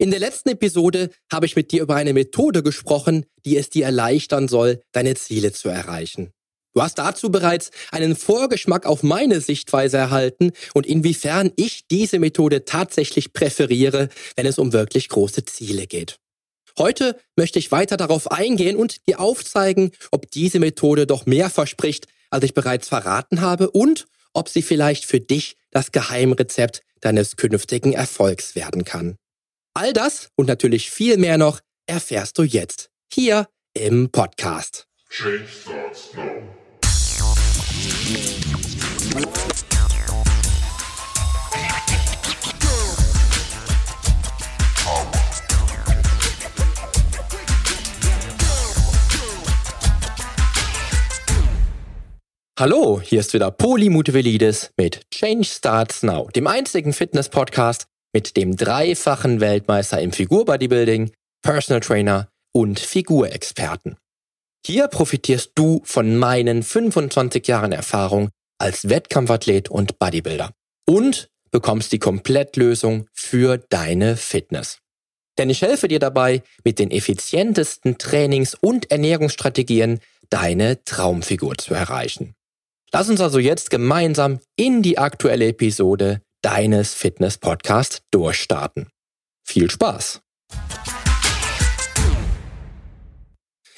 In der letzten Episode habe ich mit dir über eine Methode gesprochen, die es dir erleichtern soll, deine Ziele zu erreichen. Du hast dazu bereits einen Vorgeschmack auf meine Sichtweise erhalten und inwiefern ich diese Methode tatsächlich präferiere, wenn es um wirklich große Ziele geht. Heute möchte ich weiter darauf eingehen und dir aufzeigen, ob diese Methode doch mehr verspricht, als ich bereits verraten habe und ob sie vielleicht für dich das Geheimrezept deines künftigen Erfolgs werden kann. All das und natürlich viel mehr noch erfährst du jetzt hier im Podcast. Change starts now. Hallo, hier ist wieder Poli Mutevelidis mit Change Starts Now, dem einzigen Fitness-Podcast mit dem dreifachen Weltmeister im Figur-Bodybuilding, Personal Trainer und Figurexperten. Hier profitierst du von meinen 25 Jahren Erfahrung als Wettkampfathlet und Bodybuilder und bekommst die Komplettlösung für deine Fitness. Denn ich helfe dir dabei, mit den effizientesten Trainings- und Ernährungsstrategien deine Traumfigur zu erreichen. Lass uns also jetzt gemeinsam in die aktuelle Episode deines Fitness-Podcasts durchstarten. Viel Spaß!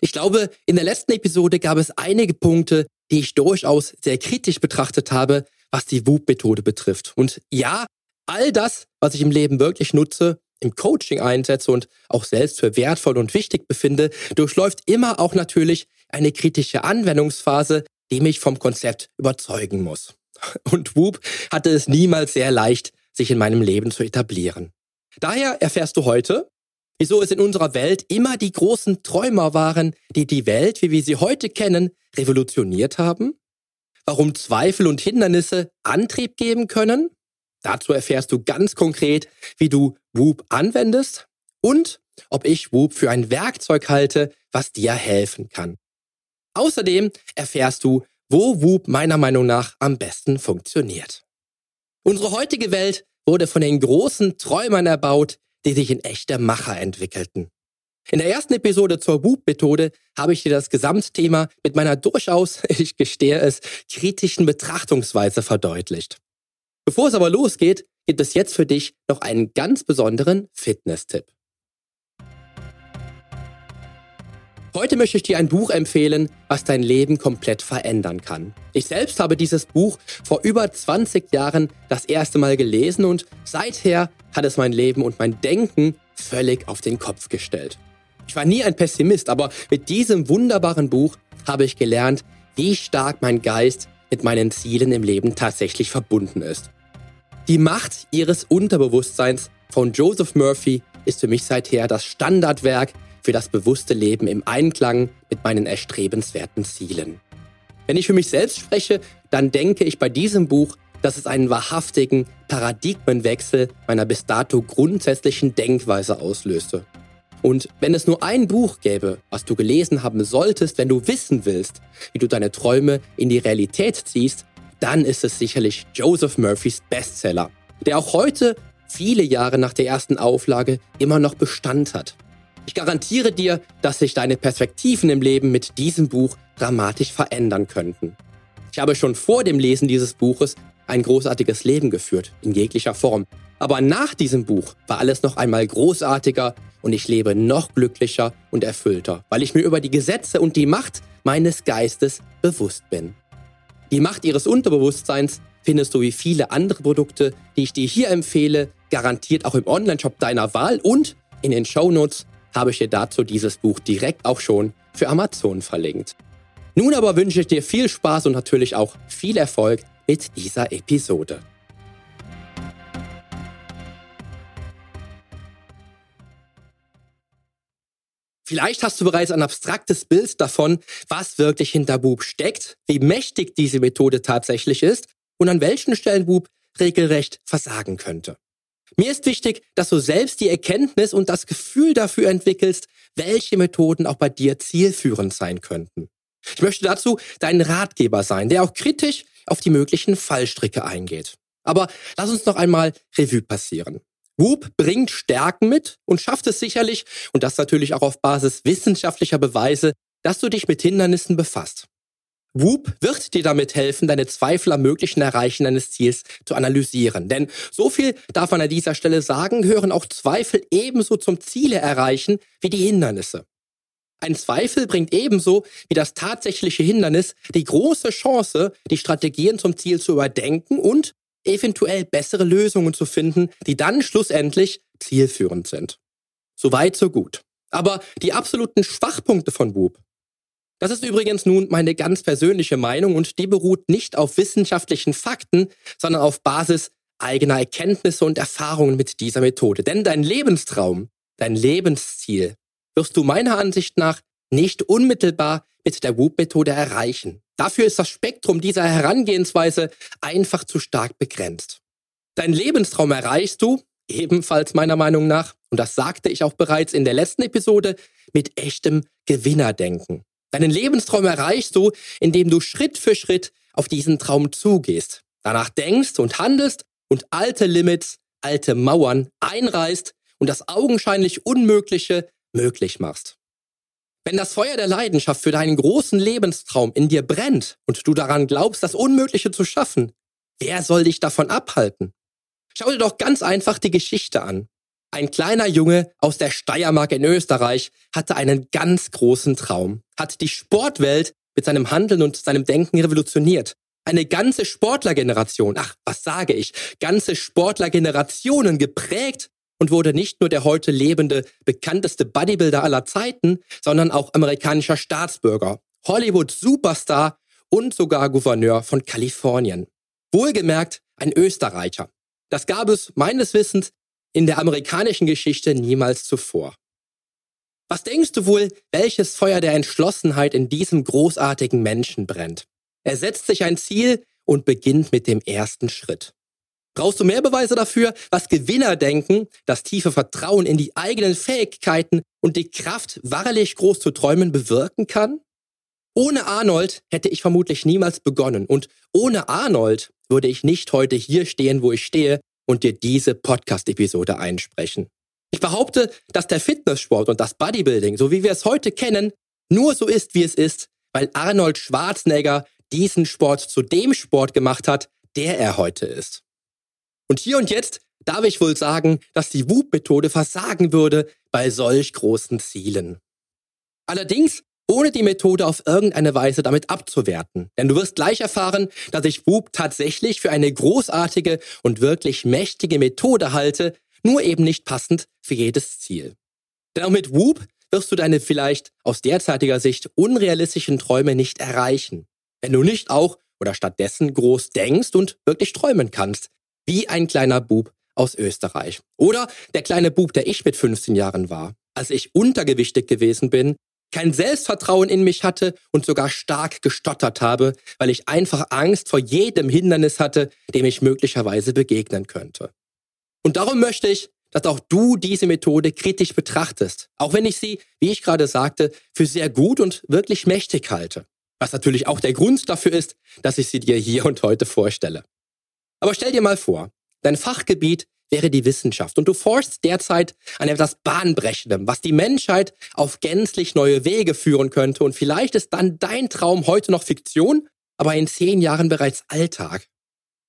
Ich glaube, in der letzten Episode gab es einige Punkte, die ich durchaus sehr kritisch betrachtet habe, was die WUP-Methode betrifft. Und ja, all das, was ich im Leben wirklich nutze, im Coaching einsetze und auch selbst für wertvoll und wichtig befinde, durchläuft immer auch natürlich eine kritische Anwendungsphase, die mich vom Konzept überzeugen muss. Und Whoop hatte es niemals sehr leicht, sich in meinem Leben zu etablieren. Daher erfährst du heute, wieso es in unserer Welt immer die großen Träumer waren, die die Welt, wie wir sie heute kennen, revolutioniert haben, warum Zweifel und Hindernisse Antrieb geben können, dazu erfährst du ganz konkret, wie du Whoop anwendest und ob ich Whoop für ein Werkzeug halte, was dir helfen kann. Außerdem erfährst du, wo Whoop meiner Meinung nach am besten funktioniert. Unsere heutige Welt wurde von den großen Träumern erbaut, die sich in echte Macher entwickelten. In der ersten Episode zur Whoop-Methode habe ich dir das Gesamtthema mit meiner durchaus, ich gestehe es, kritischen Betrachtungsweise verdeutlicht. Bevor es aber losgeht, gibt es jetzt für dich noch einen ganz besonderen Fitness-Tipp. Heute möchte ich dir ein Buch empfehlen, was dein Leben komplett verändern kann. Ich selbst habe dieses Buch vor über 20 Jahren das erste Mal gelesen und seither hat es mein Leben und mein Denken völlig auf den Kopf gestellt. Ich war nie ein Pessimist, aber mit diesem wunderbaren Buch habe ich gelernt, wie stark mein Geist mit meinen Zielen im Leben tatsächlich verbunden ist. Die Macht ihres Unterbewusstseins von Joseph Murphy ist für mich seither das Standardwerk für das bewusste Leben im Einklang mit meinen erstrebenswerten Zielen. Wenn ich für mich selbst spreche, dann denke ich bei diesem Buch, dass es einen wahrhaftigen Paradigmenwechsel meiner bis dato grundsätzlichen Denkweise auslöste. Und wenn es nur ein Buch gäbe, was du gelesen haben solltest, wenn du wissen willst, wie du deine Träume in die Realität ziehst, dann ist es sicherlich Joseph Murphys Bestseller, der auch heute, viele Jahre nach der ersten Auflage, immer noch Bestand hat. Ich garantiere dir, dass sich deine Perspektiven im Leben mit diesem Buch dramatisch verändern könnten. Ich habe schon vor dem Lesen dieses Buches ein großartiges Leben geführt, in jeglicher Form. Aber nach diesem Buch war alles noch einmal großartiger und ich lebe noch glücklicher und erfüllter, weil ich mir über die Gesetze und die Macht meines Geistes bewusst bin. Die Macht ihres Unterbewusstseins findest du wie viele andere Produkte, die ich dir hier empfehle, garantiert auch im Onlineshop deiner Wahl und in den Shownotes habe ich dir dazu dieses Buch direkt auch schon für Amazon verlinkt. Nun aber wünsche ich dir viel Spaß und natürlich auch viel Erfolg mit dieser Episode. Vielleicht hast du bereits ein abstraktes Bild davon, was wirklich hinter Bub steckt, wie mächtig diese Methode tatsächlich ist und an welchen Stellen Bub regelrecht versagen könnte. Mir ist wichtig, dass du selbst die Erkenntnis und das Gefühl dafür entwickelst, welche Methoden auch bei dir zielführend sein könnten. Ich möchte dazu dein Ratgeber sein, der auch kritisch auf die möglichen Fallstricke eingeht. Aber lass uns noch einmal Revue passieren. Whoop bringt Stärken mit und schafft es sicherlich, und das natürlich auch auf Basis wissenschaftlicher Beweise, dass du dich mit Hindernissen befasst. Whoop wird dir damit helfen, deine Zweifel am möglichen Erreichen deines Ziels zu analysieren. Denn so viel darf man an dieser Stelle sagen, gehören auch Zweifel ebenso zum Ziele erreichen wie die Hindernisse. Ein Zweifel bringt ebenso wie das tatsächliche Hindernis die große Chance, die Strategien zum Ziel zu überdenken und eventuell bessere Lösungen zu finden, die dann schlussendlich zielführend sind. Soweit, so gut. Aber die absoluten Schwachpunkte von Whoop, das ist übrigens nun meine ganz persönliche Meinung und die beruht nicht auf wissenschaftlichen Fakten, sondern auf Basis eigener Erkenntnisse und Erfahrungen mit dieser Methode. Denn dein Lebenstraum, dein Lebensziel wirst du meiner Ansicht nach nicht unmittelbar mit der Whoop-Methode erreichen. Dafür ist das Spektrum dieser Herangehensweise einfach zu stark begrenzt. Dein Lebenstraum erreichst du, ebenfalls meiner Meinung nach, und das sagte ich auch bereits in der letzten Episode, mit echtem Gewinnerdenken. Deinen Lebenstraum erreichst du, indem du Schritt für Schritt auf diesen Traum zugehst, danach denkst und handelst und alte Limits, alte Mauern einreißt und das augenscheinlich Unmögliche möglich machst. Wenn das Feuer der Leidenschaft für deinen großen Lebenstraum in dir brennt und du daran glaubst, das Unmögliche zu schaffen, wer soll dich davon abhalten? Schau dir doch ganz einfach die Geschichte an. Ein kleiner Junge aus der Steiermark in Österreich hatte einen ganz großen Traum, hat die Sportwelt mit seinem Handeln und seinem Denken revolutioniert. Eine ganze Sportlergeneration, ach, was sage ich, ganze Sportlergenerationen geprägt und wurde nicht nur der heute lebende, bekannteste Bodybuilder aller Zeiten, sondern auch amerikanischer Staatsbürger, Hollywood-Superstar und sogar Gouverneur von Kalifornien. Wohlgemerkt ein Österreicher. Das gab es meines Wissens in der amerikanischen Geschichte niemals zuvor. Was denkst du wohl, welches Feuer der Entschlossenheit in diesem großartigen Menschen brennt? Er setzt sich ein Ziel und beginnt mit dem ersten Schritt. Brauchst du mehr Beweise dafür, was Gewinner denken, das tiefe Vertrauen in die eigenen Fähigkeiten und die Kraft, wahrlich groß zu träumen, bewirken kann? Ohne Arnold hätte ich vermutlich niemals begonnen und ohne Arnold würde ich nicht heute hier stehen, wo ich stehe und dir diese Podcast-Episode einsprechen. Ich behaupte, dass der Fitnesssport und das Bodybuilding, so wie wir es heute kennen, nur so ist, wie es ist, weil Arnold Schwarzenegger diesen Sport zu dem Sport gemacht hat, der er heute ist. Und hier und jetzt darf ich wohl sagen, dass die Whoop-Methode versagen würde bei solch großen Zielen. Allerdings ohne die Methode auf irgendeine Weise damit abzuwerten. Denn du wirst gleich erfahren, dass ich Whoop tatsächlich für eine großartige und wirklich mächtige Methode halte, nur eben nicht passend für jedes Ziel. Denn auch mit Whoop wirst du deine vielleicht aus derzeitiger Sicht unrealistischen Träume nicht erreichen. Wenn du nicht auch oder stattdessen groß denkst und wirklich träumen kannst, wie ein kleiner Bub aus Österreich. Oder der kleine Bub, der ich mit 15 Jahren war, als ich untergewichtig gewesen bin kein Selbstvertrauen in mich hatte und sogar stark gestottert habe, weil ich einfach Angst vor jedem Hindernis hatte, dem ich möglicherweise begegnen könnte. Und darum möchte ich, dass auch du diese Methode kritisch betrachtest, auch wenn ich sie, wie ich gerade sagte, für sehr gut und wirklich mächtig halte. Was natürlich auch der Grund dafür ist, dass ich sie dir hier und heute vorstelle. Aber stell dir mal vor, dein Fachgebiet wäre die Wissenschaft. Und du forschst derzeit an etwas Bahnbrechendem, was die Menschheit auf gänzlich neue Wege führen könnte. Und vielleicht ist dann dein Traum heute noch Fiktion, aber in zehn Jahren bereits Alltag.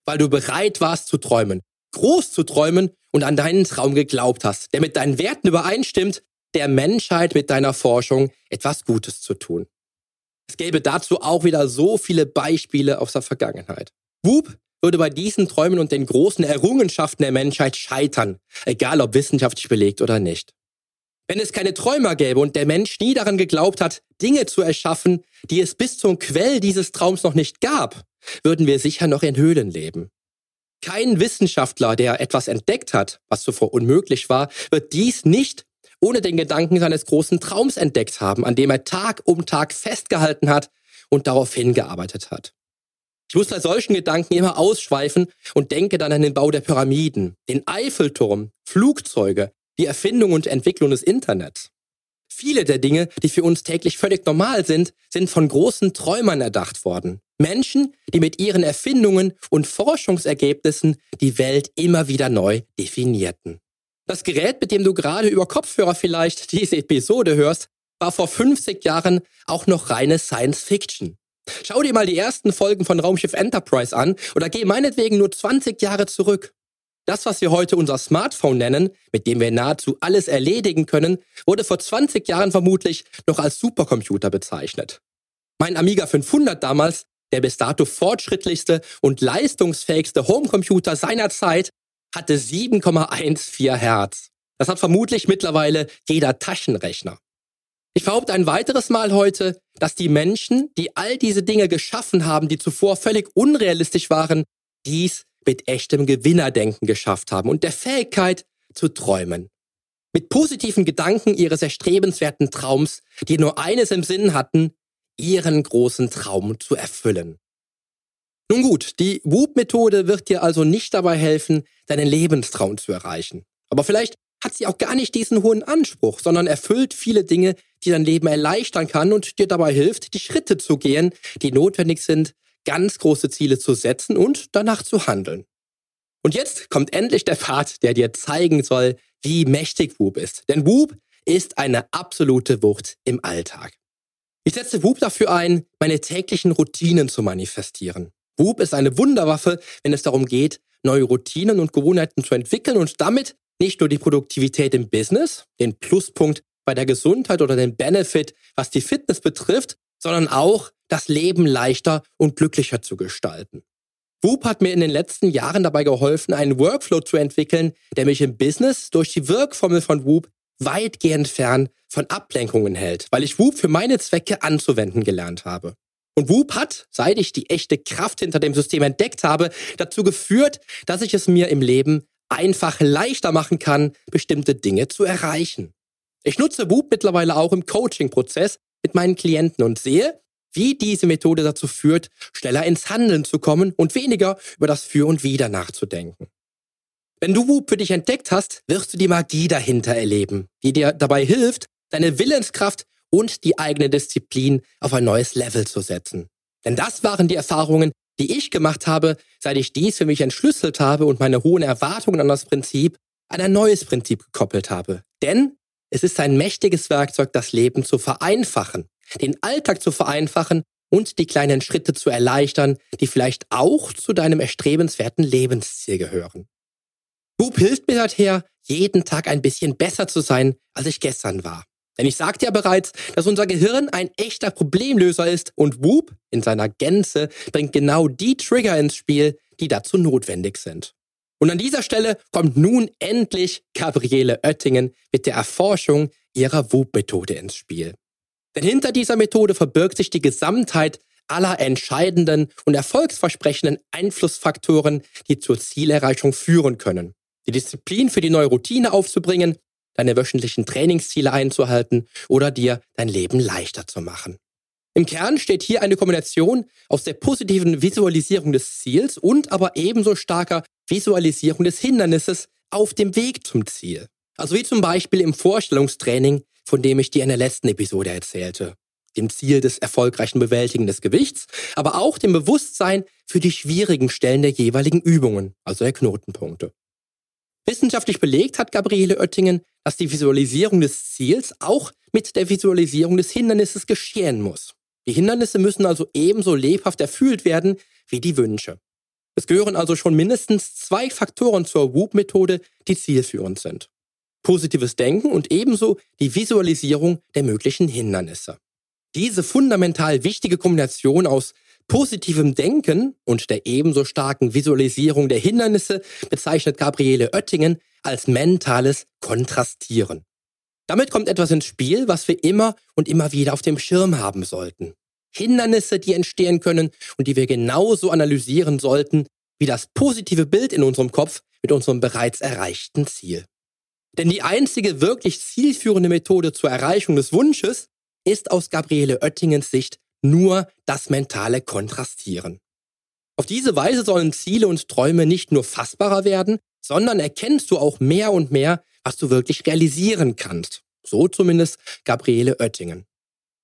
Weil du bereit warst zu träumen, groß zu träumen und an deinen Traum geglaubt hast, der mit deinen Werten übereinstimmt, der Menschheit mit deiner Forschung etwas Gutes zu tun. Es gäbe dazu auch wieder so viele Beispiele aus der Vergangenheit. Whoop würde bei diesen Träumen und den großen Errungenschaften der Menschheit scheitern, egal ob wissenschaftlich belegt oder nicht. Wenn es keine Träumer gäbe und der Mensch nie daran geglaubt hat, Dinge zu erschaffen, die es bis zum Quell dieses Traums noch nicht gab, würden wir sicher noch in Höhlen leben. Kein Wissenschaftler, der etwas entdeckt hat, was zuvor unmöglich war, wird dies nicht ohne den Gedanken seines großen Traums entdeckt haben, an dem er Tag um Tag festgehalten hat und darauf hingearbeitet hat. Ich muss bei solchen Gedanken immer ausschweifen und denke dann an den Bau der Pyramiden, den Eiffelturm, Flugzeuge, die Erfindung und Entwicklung des Internets. Viele der Dinge, die für uns täglich völlig normal sind, sind von großen Träumern erdacht worden. Menschen, die mit ihren Erfindungen und Forschungsergebnissen die Welt immer wieder neu definierten. Das Gerät, mit dem du gerade über Kopfhörer vielleicht diese Episode hörst, war vor 50 Jahren auch noch reine Science Fiction. Schau dir mal die ersten Folgen von Raumschiff Enterprise an oder geh meinetwegen nur 20 Jahre zurück. Das, was wir heute unser Smartphone nennen, mit dem wir nahezu alles erledigen können, wurde vor 20 Jahren vermutlich noch als Supercomputer bezeichnet. Mein Amiga 500 damals, der bis dato fortschrittlichste und leistungsfähigste Homecomputer seiner Zeit, hatte 7,14 Hertz. Das hat vermutlich mittlerweile jeder Taschenrechner. Ich behaupte ein weiteres Mal heute, dass die Menschen, die all diese Dinge geschaffen haben, die zuvor völlig unrealistisch waren, dies mit echtem Gewinnerdenken geschafft haben und der Fähigkeit zu träumen. Mit positiven Gedanken ihres erstrebenswerten Traums, die nur eines im Sinn hatten, ihren großen Traum zu erfüllen. Nun gut, die Whoop-Methode wird dir also nicht dabei helfen, deinen Lebenstraum zu erreichen. Aber vielleicht hat sie auch gar nicht diesen hohen Anspruch, sondern erfüllt viele Dinge, die dein Leben erleichtern kann und dir dabei hilft, die Schritte zu gehen, die notwendig sind, ganz große Ziele zu setzen und danach zu handeln. Und jetzt kommt endlich der Part, der dir zeigen soll, wie mächtig Whoop ist. Denn Whoop ist eine absolute Wucht im Alltag. Ich setze Whoop dafür ein, meine täglichen Routinen zu manifestieren. Whoop ist eine Wunderwaffe, wenn es darum geht, neue Routinen und Gewohnheiten zu entwickeln und damit nicht nur die Produktivität im Business, den Pluspunkt bei der Gesundheit oder den Benefit, was die Fitness betrifft, sondern auch das Leben leichter und glücklicher zu gestalten. Whoop hat mir in den letzten Jahren dabei geholfen, einen Workflow zu entwickeln, der mich im Business durch die Wirkformel von Whoop weitgehend fern von Ablenkungen hält, weil ich Whoop für meine Zwecke anzuwenden gelernt habe. Und Whoop hat, seit ich die echte Kraft hinter dem System entdeckt habe, dazu geführt, dass ich es mir im Leben einfach leichter machen kann, bestimmte Dinge zu erreichen. Ich nutze Whoop mittlerweile auch im Coaching-Prozess mit meinen Klienten und sehe, wie diese Methode dazu führt, schneller ins Handeln zu kommen und weniger über das Für und Wider nachzudenken. Wenn du Whoop für dich entdeckt hast, wirst du die Magie dahinter erleben, die dir dabei hilft, deine Willenskraft und die eigene Disziplin auf ein neues Level zu setzen. Denn das waren die Erfahrungen, die ich gemacht habe, seit ich dies für mich entschlüsselt habe und meine hohen Erwartungen an das Prinzip an ein neues Prinzip gekoppelt habe. Denn es ist ein mächtiges Werkzeug, das Leben zu vereinfachen, den Alltag zu vereinfachen und die kleinen Schritte zu erleichtern, die vielleicht auch zu deinem erstrebenswerten Lebensziel gehören. Boop hilft mir daher, jeden Tag ein bisschen besser zu sein, als ich gestern war. Denn ich sagte ja bereits, dass unser Gehirn ein echter Problemlöser ist und Whoop in seiner Gänze bringt genau die Trigger ins Spiel, die dazu notwendig sind. Und an dieser Stelle kommt nun endlich Gabriele Oettingen mit der Erforschung ihrer Whoop-Methode ins Spiel. Denn hinter dieser Methode verbirgt sich die Gesamtheit aller entscheidenden und erfolgsversprechenden Einflussfaktoren, die zur Zielerreichung führen können. Die Disziplin für die neue Routine aufzubringen, deine wöchentlichen Trainingsziele einzuhalten oder dir dein Leben leichter zu machen. Im Kern steht hier eine Kombination aus der positiven Visualisierung des Ziels und aber ebenso starker Visualisierung des Hindernisses auf dem Weg zum Ziel. Also wie zum Beispiel im Vorstellungstraining, von dem ich dir in der letzten Episode erzählte. Dem Ziel des erfolgreichen Bewältigen des Gewichts, aber auch dem Bewusstsein für die schwierigen Stellen der jeweiligen Übungen, also der Knotenpunkte. Wissenschaftlich belegt hat Gabriele Oettingen, dass die Visualisierung des Ziels auch mit der Visualisierung des Hindernisses geschehen muss. Die Hindernisse müssen also ebenso lebhaft erfüllt werden wie die Wünsche. Es gehören also schon mindestens zwei Faktoren zur Whoop-Methode, die zielführend sind. Positives Denken und ebenso die Visualisierung der möglichen Hindernisse. Diese fundamental wichtige Kombination aus positivem Denken und der ebenso starken Visualisierung der Hindernisse bezeichnet Gabriele Oettingen als mentales Kontrastieren. Damit kommt etwas ins Spiel, was wir immer und immer wieder auf dem Schirm haben sollten. Hindernisse, die entstehen können und die wir genauso analysieren sollten, wie das positive Bild in unserem Kopf mit unserem bereits erreichten Ziel. Denn die einzige wirklich zielführende Methode zur Erreichung des Wunsches ist aus Gabriele Oettingens Sicht nur das mentale Kontrastieren. Auf diese Weise sollen Ziele und Träume nicht nur fassbarer werden, sondern erkennst du auch mehr und mehr, was du wirklich realisieren kannst. So zumindest Gabriele Oettingen.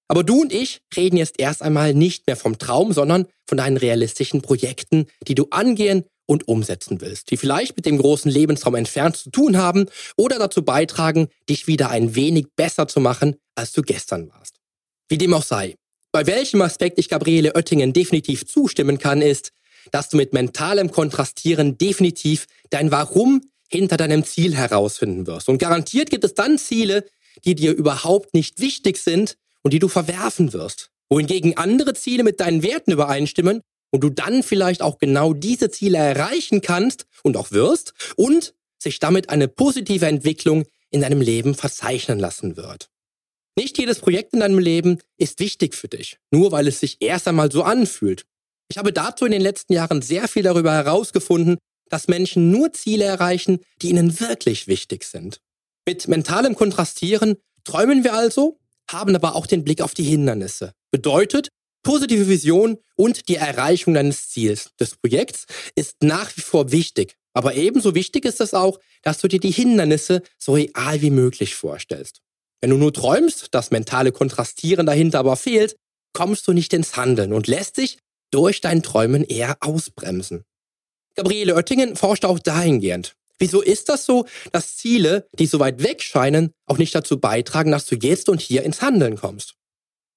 Aber du und ich reden jetzt erst einmal nicht mehr vom Traum, sondern von deinen realistischen Projekten, die du angehen und umsetzen willst, die vielleicht mit dem großen Lebenstraum entfernt zu tun haben oder dazu beitragen, dich wieder ein wenig besser zu machen, als du gestern warst. Wie dem auch sei. Bei welchem Aspekt ich Gabriele Oettingen definitiv zustimmen kann, ist, dass du mit mentalem Kontrastieren definitiv dein Warum hinter deinem Ziel herausfinden wirst. Und garantiert gibt es dann Ziele, die dir überhaupt nicht wichtig sind und die du verwerfen wirst. Wohingegen andere Ziele mit deinen Werten übereinstimmen und du dann vielleicht auch genau diese Ziele erreichen kannst und auch wirst und sich damit eine positive Entwicklung in deinem Leben verzeichnen lassen wird. Nicht jedes Projekt in deinem Leben ist wichtig für dich, nur weil es sich erst einmal so anfühlt. Ich habe dazu in den letzten Jahren sehr viel darüber herausgefunden, dass Menschen nur Ziele erreichen, die ihnen wirklich wichtig sind. Mit mentalem Kontrastieren träumen wir also, haben aber auch den Blick auf die Hindernisse. Bedeutet, positive Vision und die Erreichung deines Ziels des Projekts ist nach wie vor wichtig. Aber ebenso wichtig ist es auch, dass du dir die Hindernisse so real wie möglich vorstellst. Wenn du nur träumst, das mentale Kontrastieren dahinter aber fehlt, kommst du nicht ins Handeln und lässt dich durch dein Träumen eher ausbremsen. Gabriele Oettingen forscht auch dahingehend. Wieso ist das so, dass Ziele, die so weit weg scheinen, auch nicht dazu beitragen, dass du jetzt und hier ins Handeln kommst?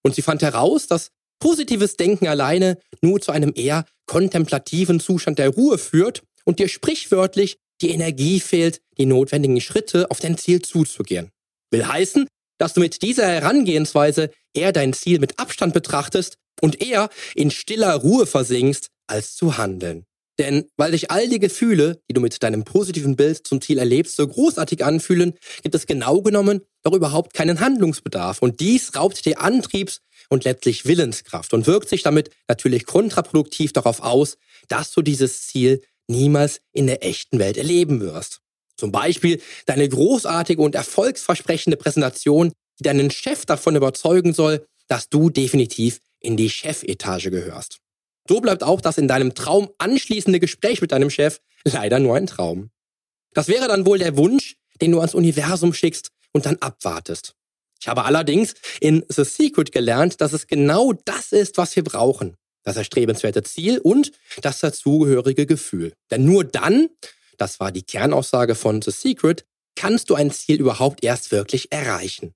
Und sie fand heraus, dass positives Denken alleine nur zu einem eher kontemplativen Zustand der Ruhe führt und dir sprichwörtlich die Energie fehlt, die notwendigen Schritte auf dein Ziel zuzugehen. Will heißen, dass du mit dieser Herangehensweise eher dein Ziel mit Abstand betrachtest und eher in stiller Ruhe versinkst, als zu handeln. Denn weil sich all die Gefühle, die du mit deinem positiven Bild zum Ziel erlebst, so großartig anfühlen, gibt es genau genommen doch überhaupt keinen Handlungsbedarf. Und dies raubt dir Antriebs und letztlich Willenskraft und wirkt sich damit natürlich kontraproduktiv darauf aus, dass du dieses Ziel niemals in der echten Welt erleben wirst. Zum Beispiel deine großartige und erfolgsversprechende Präsentation, die deinen Chef davon überzeugen soll, dass du definitiv in die Chefetage gehörst. So bleibt auch das in deinem Traum anschließende Gespräch mit deinem Chef leider nur ein Traum. Das wäre dann wohl der Wunsch, den du ans Universum schickst und dann abwartest. Ich habe allerdings in The Secret gelernt, dass es genau das ist, was wir brauchen. Das erstrebenswerte Ziel und das dazugehörige Gefühl. Denn nur dann, das war die Kernaussage von The Secret, kannst du ein Ziel überhaupt erst wirklich erreichen.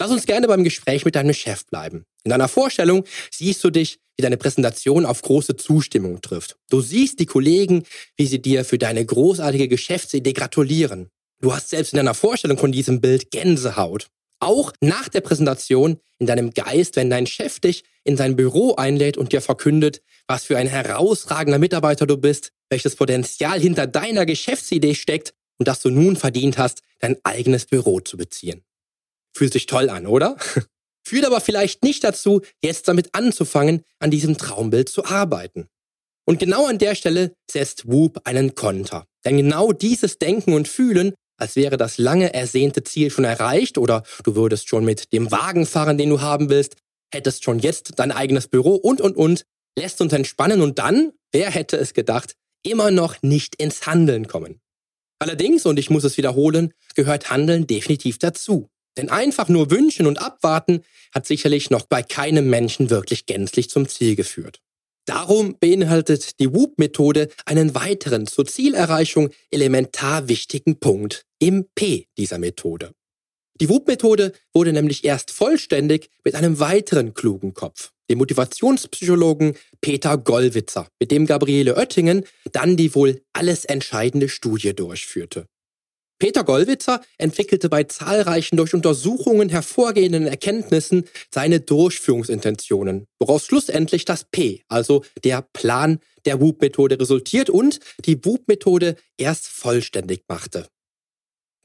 Lass uns gerne beim Gespräch mit deinem Chef bleiben. In deiner Vorstellung siehst du dich, wie deine Präsentation auf große Zustimmung trifft. Du siehst die Kollegen, wie sie dir für deine großartige Geschäftsidee gratulieren. Du hast selbst in deiner Vorstellung von diesem Bild Gänsehaut. Auch nach der Präsentation in deinem Geist, wenn dein Chef dich in sein Büro einlädt und dir verkündet, was für ein herausragender Mitarbeiter du bist, welches Potenzial hinter deiner Geschäftsidee steckt und dass du nun verdient hast, dein eigenes Büro zu beziehen. Fühlt sich toll an, oder? Führt aber vielleicht nicht dazu, jetzt damit anzufangen, an diesem Traumbild zu arbeiten. Und genau an der Stelle setzt Whoop einen Konter. Denn genau dieses Denken und Fühlen, als wäre das lange ersehnte Ziel schon erreicht oder du würdest schon mit dem Wagen fahren, den du haben willst, hättest schon jetzt dein eigenes Büro und und und, lässt uns entspannen und dann, wer hätte es gedacht, immer noch nicht ins Handeln kommen. Allerdings, und ich muss es wiederholen, gehört Handeln definitiv dazu. Denn einfach nur wünschen und abwarten hat sicherlich noch bei keinem Menschen wirklich gänzlich zum Ziel geführt. Darum beinhaltet die WOOP-Methode einen weiteren zur Zielerreichung elementar wichtigen Punkt im P dieser Methode. Die WOOP-Methode wurde nämlich erst vollständig mit einem weiteren klugen Kopf, dem Motivationspsychologen Peter Gollwitzer, mit dem Gabriele Oettingen dann die wohl alles entscheidende Studie durchführte. Peter Gollwitzer entwickelte bei zahlreichen durch Untersuchungen hervorgehenden Erkenntnissen seine Durchführungsintentionen, woraus schlussendlich das P, also der Plan der WOOP-Methode resultiert und die WOOP-Methode erst vollständig machte.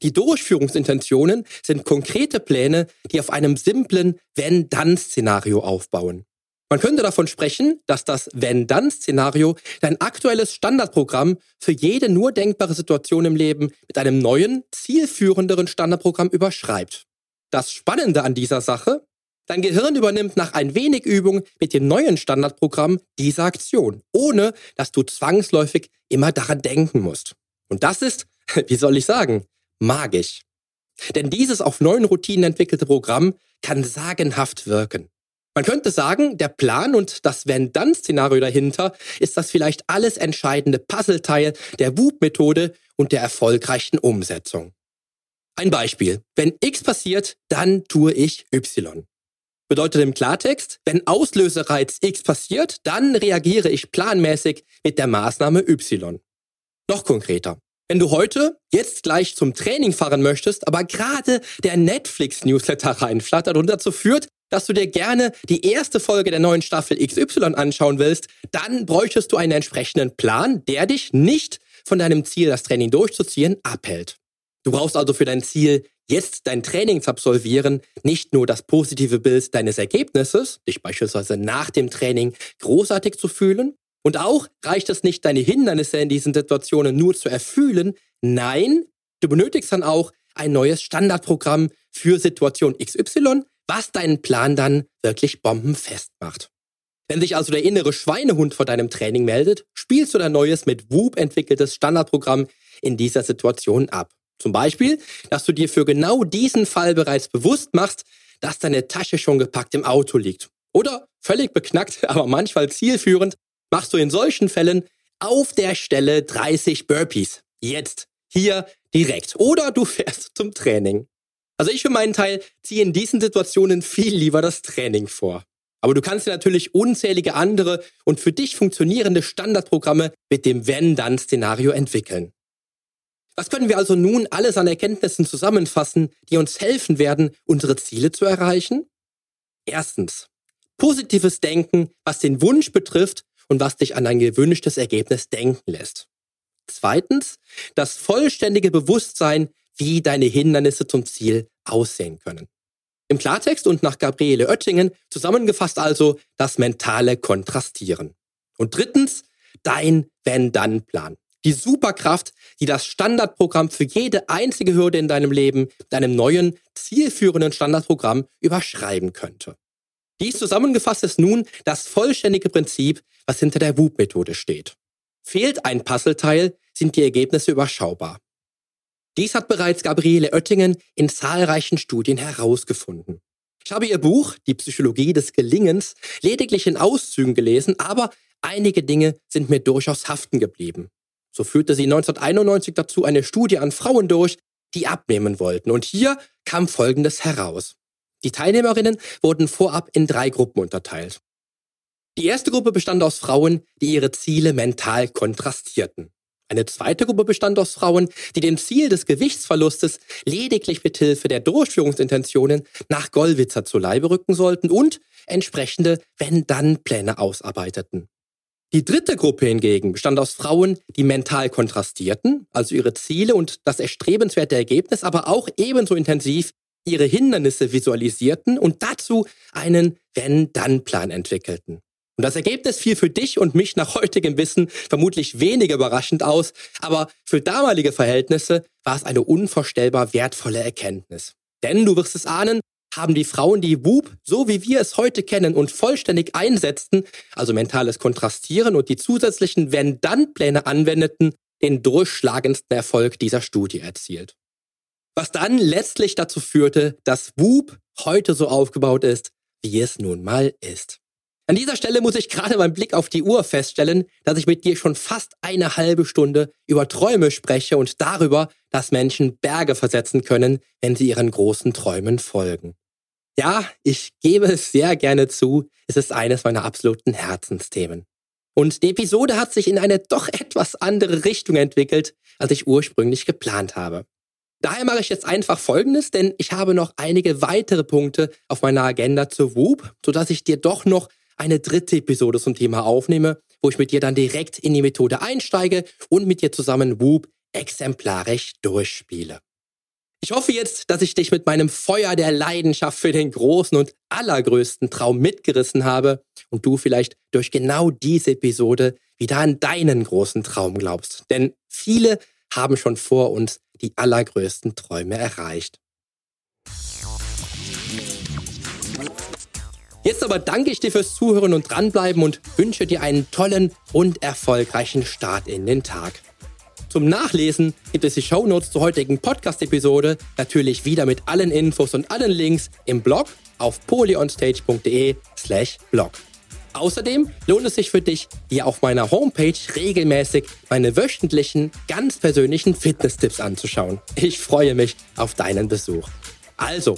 Die Durchführungsintentionen sind konkrete Pläne, die auf einem simplen Wenn-Dann-Szenario aufbauen. Man könnte davon sprechen, dass das Wenn-Dann-Szenario dein aktuelles Standardprogramm für jede nur denkbare Situation im Leben mit einem neuen, zielführenderen Standardprogramm überschreibt. Das Spannende an dieser Sache, dein Gehirn übernimmt nach ein wenig Übung mit dem neuen Standardprogramm diese Aktion, ohne dass du zwangsläufig immer daran denken musst. Und das ist, wie soll ich sagen, magisch. Denn dieses auf neuen Routinen entwickelte Programm kann sagenhaft wirken. Man könnte sagen, der Plan und das Wenn-Dann-Szenario dahinter ist das vielleicht alles entscheidende Puzzleteil der WUP-Methode und der erfolgreichen Umsetzung. Ein Beispiel. Wenn X passiert, dann tue ich Y. Bedeutet im Klartext, wenn Auslösereiz X passiert, dann reagiere ich planmäßig mit der Maßnahme Y. Noch konkreter. Wenn du heute jetzt gleich zum Training fahren möchtest, aber gerade der Netflix-Newsletter reinflattert und dazu führt, dass du dir gerne die erste Folge der neuen Staffel XY anschauen willst, dann bräuchtest du einen entsprechenden Plan, der dich nicht von deinem Ziel, das Training durchzuziehen, abhält. Du brauchst also für dein Ziel, jetzt dein Training zu absolvieren, nicht nur das positive Bild deines Ergebnisses, dich beispielsweise nach dem Training großartig zu fühlen, und auch reicht es nicht, deine Hindernisse in diesen Situationen nur zu erfüllen, nein, du benötigst dann auch ein neues Standardprogramm für Situation XY, was deinen Plan dann wirklich bombenfest macht. Wenn sich also der innere Schweinehund vor deinem Training meldet, spielst du dein neues mit Whoop entwickeltes Standardprogramm in dieser Situation ab. Zum Beispiel, dass du dir für genau diesen Fall bereits bewusst machst, dass deine Tasche schon gepackt im Auto liegt. Oder völlig beknackt, aber manchmal zielführend, machst du in solchen Fällen auf der Stelle 30 Burpees. Jetzt, hier, direkt. Oder du fährst zum Training. Also ich für meinen Teil ziehe in diesen Situationen viel lieber das Training vor. Aber du kannst dir natürlich unzählige andere und für dich funktionierende Standardprogramme mit dem Wenn-Dann-Szenario entwickeln. Was können wir also nun alles an Erkenntnissen zusammenfassen, die uns helfen werden, unsere Ziele zu erreichen? Erstens. Positives Denken, was den Wunsch betrifft und was dich an ein gewünschtes Ergebnis denken lässt. Zweitens. Das vollständige Bewusstsein, wie deine Hindernisse zum Ziel aussehen können. Im Klartext und nach Gabriele Oettingen zusammengefasst also das mentale Kontrastieren. Und drittens, dein Wenn-Dann-Plan. Die Superkraft, die das Standardprogramm für jede einzige Hürde in deinem Leben, deinem neuen, zielführenden Standardprogramm überschreiben könnte. Dies zusammengefasst ist nun das vollständige Prinzip, was hinter der WUP-Methode steht. Fehlt ein Puzzleteil, sind die Ergebnisse überschaubar. Dies hat bereits Gabriele Oettingen in zahlreichen Studien herausgefunden. Ich habe ihr Buch Die Psychologie des Gelingens lediglich in Auszügen gelesen, aber einige Dinge sind mir durchaus haften geblieben. So führte sie 1991 dazu eine Studie an Frauen durch, die abnehmen wollten. Und hier kam Folgendes heraus. Die Teilnehmerinnen wurden vorab in drei Gruppen unterteilt. Die erste Gruppe bestand aus Frauen, die ihre Ziele mental kontrastierten. Eine zweite Gruppe bestand aus Frauen, die dem Ziel des Gewichtsverlustes lediglich mit Hilfe der Durchführungsintentionen nach Gollwitzer zu Leibe rücken sollten und entsprechende Wenn-Dann-Pläne ausarbeiteten. Die dritte Gruppe hingegen bestand aus Frauen, die mental kontrastierten, also ihre Ziele und das erstrebenswerte Ergebnis, aber auch ebenso intensiv ihre Hindernisse visualisierten und dazu einen Wenn-Dann-Plan entwickelten. Und das Ergebnis fiel für dich und mich nach heutigem Wissen vermutlich weniger überraschend aus, aber für damalige Verhältnisse war es eine unvorstellbar wertvolle Erkenntnis. Denn du wirst es ahnen, haben die Frauen die WUP, so wie wir es heute kennen und vollständig einsetzten, also mentales Kontrastieren und die zusätzlichen Wenn-Dann-Pläne anwendeten, den durchschlagendsten Erfolg dieser Studie erzielt. Was dann letztlich dazu führte, dass WUP heute so aufgebaut ist, wie es nun mal ist. An dieser Stelle muss ich gerade beim Blick auf die Uhr feststellen, dass ich mit dir schon fast eine halbe Stunde über Träume spreche und darüber, dass Menschen Berge versetzen können, wenn sie ihren großen Träumen folgen. Ja, ich gebe es sehr gerne zu, es ist eines meiner absoluten Herzensthemen. Und die Episode hat sich in eine doch etwas andere Richtung entwickelt, als ich ursprünglich geplant habe. Daher mache ich jetzt einfach Folgendes, denn ich habe noch einige weitere Punkte auf meiner Agenda zur WUP, sodass ich dir doch noch eine dritte Episode zum Thema aufnehme, wo ich mit dir dann direkt in die Methode einsteige und mit dir zusammen Whoop exemplarisch durchspiele. Ich hoffe jetzt, dass ich dich mit meinem Feuer der Leidenschaft für den großen und allergrößten Traum mitgerissen habe und du vielleicht durch genau diese Episode wieder an deinen großen Traum glaubst. Denn viele haben schon vor uns die allergrößten Träume erreicht. Jetzt aber danke ich dir fürs Zuhören und dranbleiben und wünsche dir einen tollen und erfolgreichen Start in den Tag. Zum Nachlesen gibt es die Shownotes zur heutigen Podcast-Episode natürlich wieder mit allen Infos und allen Links im Blog auf polyonstage.de slash blog. Außerdem lohnt es sich für dich, hier auf meiner Homepage regelmäßig meine wöchentlichen, ganz persönlichen Fitness-Tipps anzuschauen. Ich freue mich auf deinen Besuch. Also,